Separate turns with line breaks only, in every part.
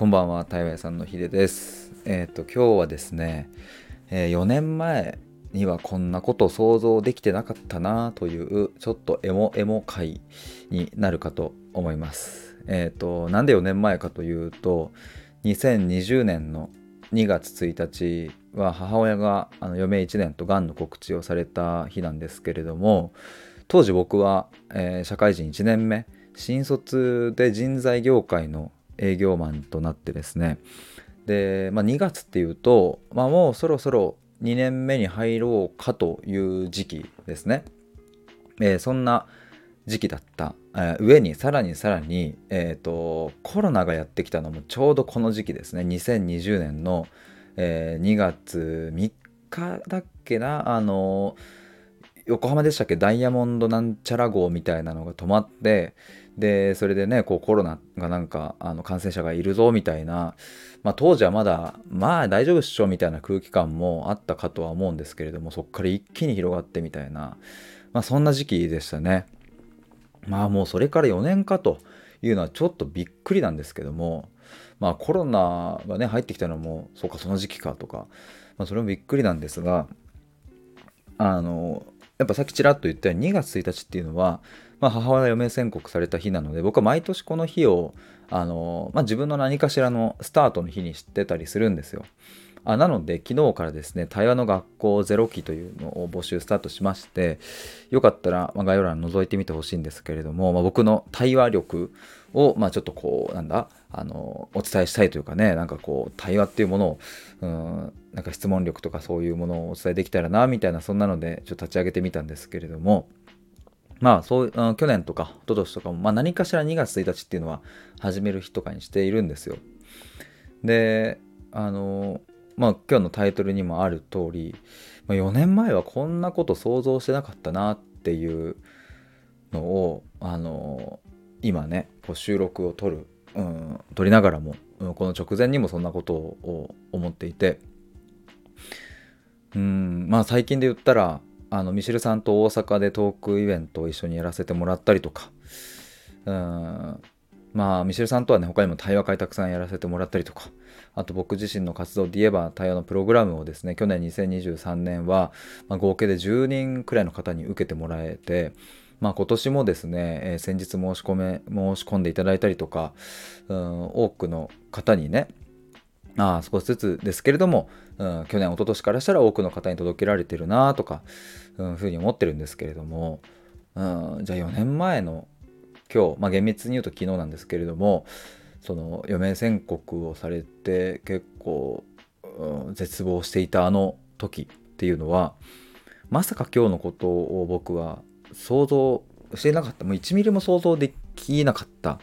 こんばんは、台湾屋さんのひでです。えっ、ー、と、今日はですね、えー、4年前にはこんなこと想像できてなかったなという、ちょっとエモエモ回になるかと思います。えっ、ー、と、なんで4年前かというと、2020年の2月1日は母親があの余命1年とがんの告知をされた日なんですけれども、当時僕は、え社会人1年目、新卒で人材業界の営業マンとなってですね。で、まあ、2月っていうと、まあ、もうそろそろ2年目に入ろうかという時期ですね、えー、そんな時期だった、えー、上にさらにさらに、えーと、コロナがやってきたのもちょうどこの時期ですね。2020年の、えー、2月3日だっけな？あの横浜でしたっけ？ダイヤモンドなんちゃら号みたいなのが止まってでそれでねこうコロナがなんかあの感染者がいるぞみたいな、まあ、当時はまだまあ大丈夫っしょみたいな空気感もあったかとは思うんですけれどもそこから一気に広がってみたいな、まあ、そんな時期でしたね。まあもうそれから4年かというのはちょっとびっくりなんですけどもまあコロナがね入ってきたのもそうかその時期かとか、まあ、それもびっくりなんですがあのやっぱさっきちらっと言ったように2月1日っていうのはまあ、母親が余命宣告された日なので僕は毎年この日をあの、まあ、自分の何かしらのスタートの日に知ってたりするんですよ。あなので昨日からですね対話の学校ゼロ期というのを募集スタートしましてよかったら、まあ、概要欄覗いてみてほしいんですけれども、まあ、僕の対話力を、まあ、ちょっとこうなんだあのお伝えしたいというかねなんかこう対話っていうものをうんなんか質問力とかそういうものをお伝えできたらなみたいなそんなのでちょっと立ち上げてみたんですけれどもまあそう、去年とか一昨年とかも、まあ、何かしら2月1日っていうのは始める日とかにしているんですよ。で、あの、まあ今日のタイトルにもある通り、まあ、4年前はこんなこと想像してなかったなっていうのを、あの、今ね、こう収録を撮る、うん、撮りながらも、この直前にもそんなことを思っていて、うん、まあ最近で言ったら、あのミシルさんと大阪でトークイベントを一緒にやらせてもらったりとか。うん。まあミシェルさんとはね他にも対話会たくさんやらせてもらったりとか。あと僕自身の活動で言えば対話のプログラムをですね去年2023年は、まあ、合計で10人くらいの方に受けてもらえてまあ、今年もですね、えー、先日申し込め申し込んでいただいたりとか、うん、多くの方にねあ少しずつですけれども、うん、去年一昨年からしたら多くの方に届けられてるなとか、うん、ふうに思ってるんですけれども、うん、じゃあ4年前の今日、まあ、厳密に言うと昨日なんですけれどもその余命宣告をされて結構、うん、絶望していたあの時っていうのはまさか今日のことを僕は想像してなかった。もう1ミリも想像できなかった。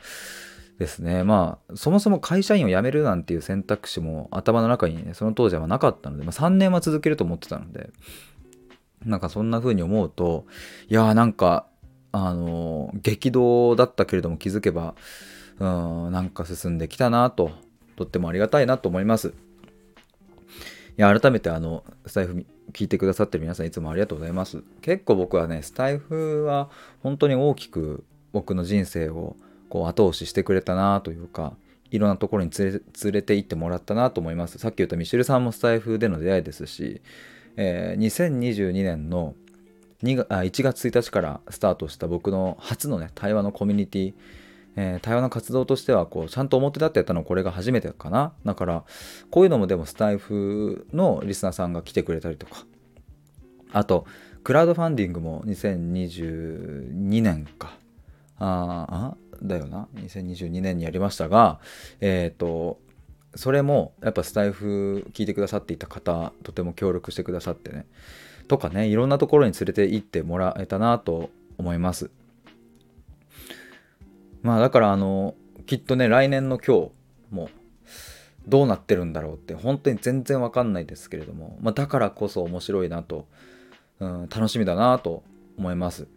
ですね。まあ、そもそも会社員を辞めるなんていう選択肢も頭の中にね、その当時はなかったので、まあ、3年は続けると思ってたので、なんかそんな風に思うと、いやーなんか、あの、激動だったけれども気づけば、うん、なんか進んできたなと、とってもありがたいなと思います。いや、改めてあの、スタイフ聞いてくださってる皆さんいつもありがとうございます。結構僕はね、スタイフは本当に大きく僕の人生をこう後押ししてくれたなというかいろんなところに連れて行ってもらったなと思います。さっき言ったミシェルさんもスタイフでの出会いですし、えー、2022年の1月1日からスタートした僕の初のね対話のコミュニティえー、対話の活動としてはこうちゃんと表立ってやったのこれが初めてかな。だからこういうのもでもスタイフのリスナーさんが来てくれたりとか。あとクラウドファンディングも2022年か。ああ？だよな。2022年にやりましたがえっ、ー、とそれもやっぱスタイフ聞いてくださっていた方とても協力してくださってね。とかねいろんなところに連れて行ってもらえたなと思います。まあだからあのきっとね来年の今日もどうなってるんだろうって本当に全然わかんないですけれども、まあ、だからこそ面白いなと、うん、楽しみだなと思います。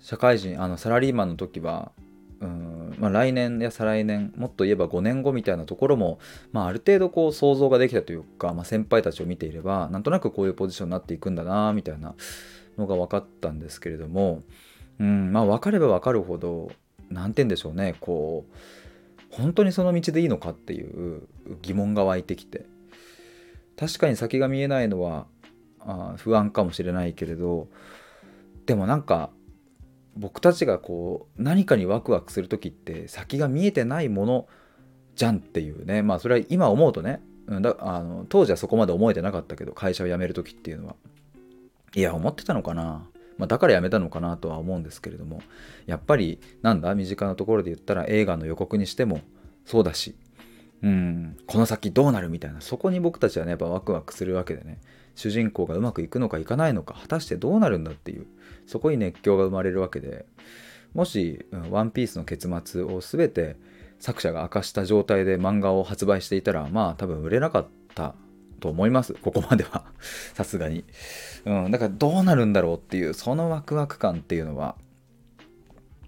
社会人あのサラリーマンの時はうんまあ、来年や再来年もっと言えば5年後みたいなところも、まあ、ある程度こう想像ができたというか、まあ、先輩たちを見ていればなんとなくこういうポジションになっていくんだなみたいなのが分かったんですけれども、うんまあ、分かれば分かるほど何て言うんでしょうねこう本当にその道でいいのかっていう疑問が湧いてきて確かに先が見えないのはあ不安かもしれないけれどでもなんか僕たちがこう何かにワクワクする時って先が見えてないものじゃんっていうね。まあそれは今思うとね。だあの当時はそこまで思えてなかったけど会社を辞める時っていうのは。いや思ってたのかな、まあ、だから辞めたのかなとは思うんですけれども。やっぱりなんだ？身近なところで言ったら映画の予告にしてもそうだし。うん。この先どうなるみたいな。そこに僕たちはねやっぱワクワクするわけでね。主人公がうまくいくのかいかないのか果たしてどうなるんだっていう。そこに熱狂が生まれるわけでもし「ワンピースの結末を全て作者が明かした状態で漫画を発売していたらまあ多分売れなかったと思います。ここまでは。さすがに、うん、だからどうなるんだろうっていうそのワクワク感っていうのは、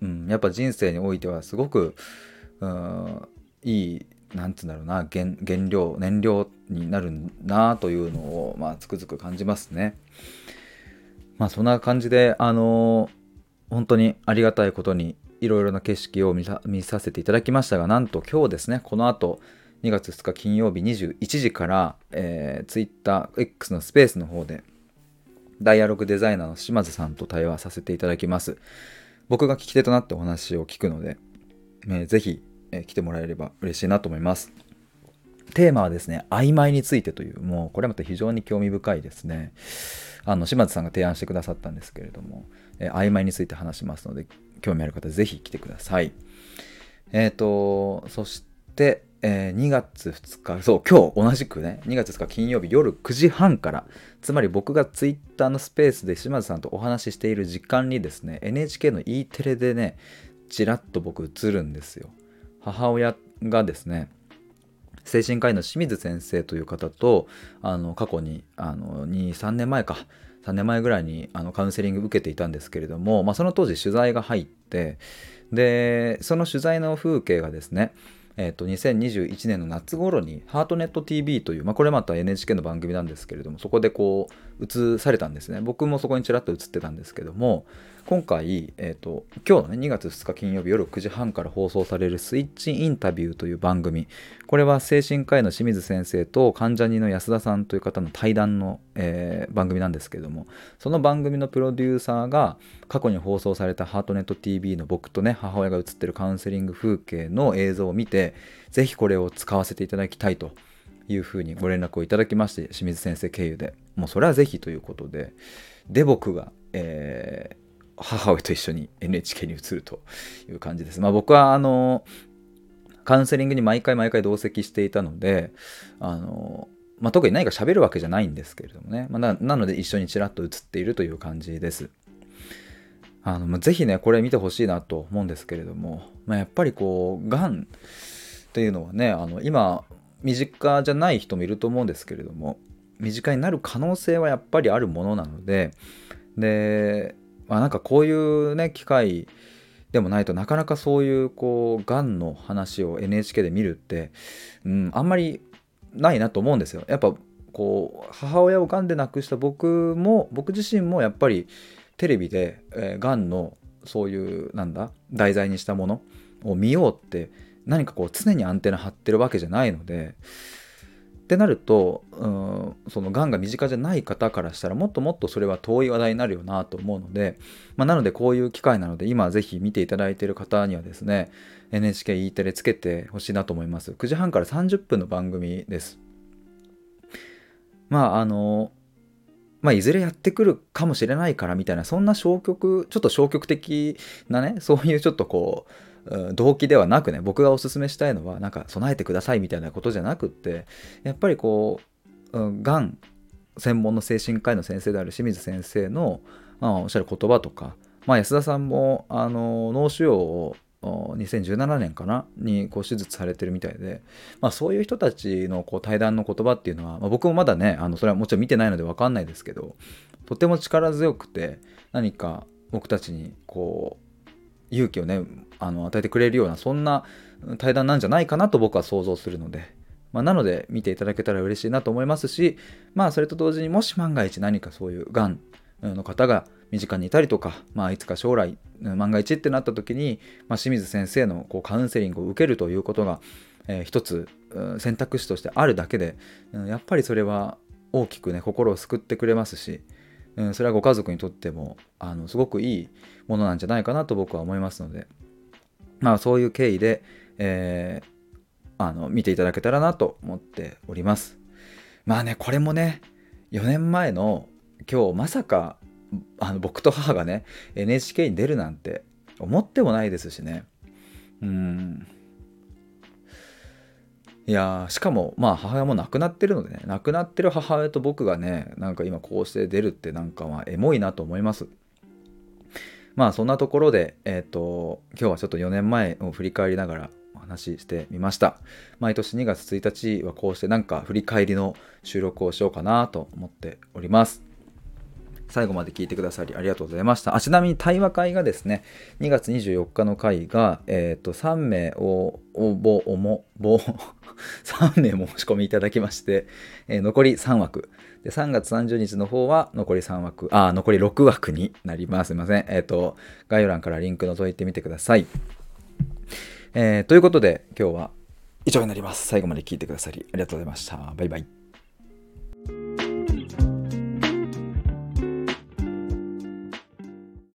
うん、やっぱ人生においてはすごく、うん、いいなんつうんだろうな原原料燃料になるなというのを、まあ、つくづく感じますね。まあそんな感じであのー、本当にありがたいことにいろいろな景色を見させていただきましたがなんと今日ですねこの後2月2日金曜日21時から、えー、TwitterX のスペースの方でダイアログデザイナーの島津さんと対話させていただきます。僕が聞き手となってお話を聞くので、えー、ぜひ、えー、来てもらえれば嬉しいなと思います。テーマはですね曖昧についてというもうこれまた非常に興味深いですね。あの島津さんが提案してくださったんですけれども、えー、曖昧について話しますので興味ある方ぜひ来てくださいえっ、ー、とそしてえー、2月2日、そう、今日同じくね、2月2日金曜日夜9時半から、つまり僕が Twitter のスペースで島津さんとお話ししている時間にですね、NHK の E テレでね、ちらっと僕映るんですよ。母親がですね、精神科医の清水先生という方と、あの過去にあの2、3年前か、3年前ぐらいにあのカウンセリング受けていたんですけれども、まあ、その当時取材が入って、で、その取材の風景がですね、えーと、2021年の夏頃に「ハートネット TV」という、まあ、これまた NHK の番組なんですけれどもそこでこう映されたんですね。僕もそこにちらっと映ってたんですけども今回、えーと、今日のね2月2日金曜日夜9時半から放送される「スイッチインタビュー」という番組。これは精神科医の清水先生と関ジャニの安田さんという方の対談の、えー、番組なんですけども。その番組のプロデューサーが過去に放送された「ハートネット TV」の僕とね母親が映ってるカウンセリング風景の映像を見てぜひこれを使わせていただきたいというふうにご連絡をいただきまして清水先生経由で。もうそれはぜひということで。で僕が、えー母親と一緒に NHK に移るという感じです。まあ、僕はあのカウンセリングに毎回毎回同席していたのであの、まあ、特に何か喋るわけじゃないんですけれどもね、まあ、ななので一緒にちらっと映っているという感じです。あのぜひねこれ見てほしいなと思うんですけれども、まあ、やっぱりこうがんっていうのはねあの今身近じゃない人もいると思うんですけれども身近になる可能性はやっぱりあるものなのででまあ、なんかこういうね機会でもないとなかなかそういうこうがんの話を NHK で見るって、うん、あんまりないなと思うんですよ。やっぱこう母親をがんで亡くした僕も僕自身もやっぱりテレビで、えー、がんのそういうなんだ題材にしたものを見ようって何かこう常にアンテナ張ってるわけじゃないのでってなると、うん、そのがんが身近じゃない方からしたらもっともっとそれは遠い話題になるよなと思うので、まあ、なのでこういう機会なので今ぜひ見ていただいている方にはですね NHKE テレつけてほしいなと思います。9時半から30分の番組です。まああのまあ、いずれやってくるかもしれないからみたいなそんな消極ちょっと消極的なねそういうちょっとこう動機ではなくね僕がおすすめしたいのはなんか備えてくださいみたいなことじゃなくってやっぱりこうがん専門の精神科医の先生である清水先生の、まあ、おっしゃる言葉とか、まあ、安田さんもあの脳腫瘍を2017年かなにこう手術されてるみたいで、まあ、そういう人たちのこう対談の言葉っていうのは、まあ、僕もまだねあのそれはもちろん見てないので分かんないですけどとても力強くて何か僕たちにこう勇気をねあの与えてくれるようなそんな対談なんじゃないかなと僕は想像するので、まあ、なので見ていただけたら嬉しいなと思いますしまあそれと同時にもし万が一何かそういうがんの方が身近にいたりとか、まあ、いつか将来万が一ってなった時に、まあ、清水先生のこうカウンセリングを受けるということが、えー、一つ選択肢としてあるだけで、やっぱりそれは大きくね心を救ってくれますし、うん、それはご家族にとってもあのすごくいいものなんじゃないかなと僕は思いますのでまあそういう経緯で、えー、あの見ていただけたらなと思っております。まあねこれもね4年前の今日まさかあの僕と母がね NHK に出るなんて思ってもないですしね。うん。いやしかもまあ母親も亡くなってるのでね亡くなってる母親と僕がねなんか今こうして出るってなんかまあエモいなと思います。まあそんなところでえっ、ー、と今日はちょっと4年前を振り返りながらお話ししてみました。毎年2月1日はこうしてなんか振り返りの収録をしようかなと思っております。最後まで聞いてくださりありがとうございました。あちなみに対話会がですね、2月24日の会が、えっ、ー、と、3名を応募、おも、ぼ、3名申し込みいただきまして、えー、残り3枠。で、3月30日の方は残り3枠、あ、残り6枠になります。すいません。えっ、ー、と、概要欄からリンク覗いてみてください。えー、ということで、今日は以上になります。最後まで聞いてくださりありがとうございました。バイバイ。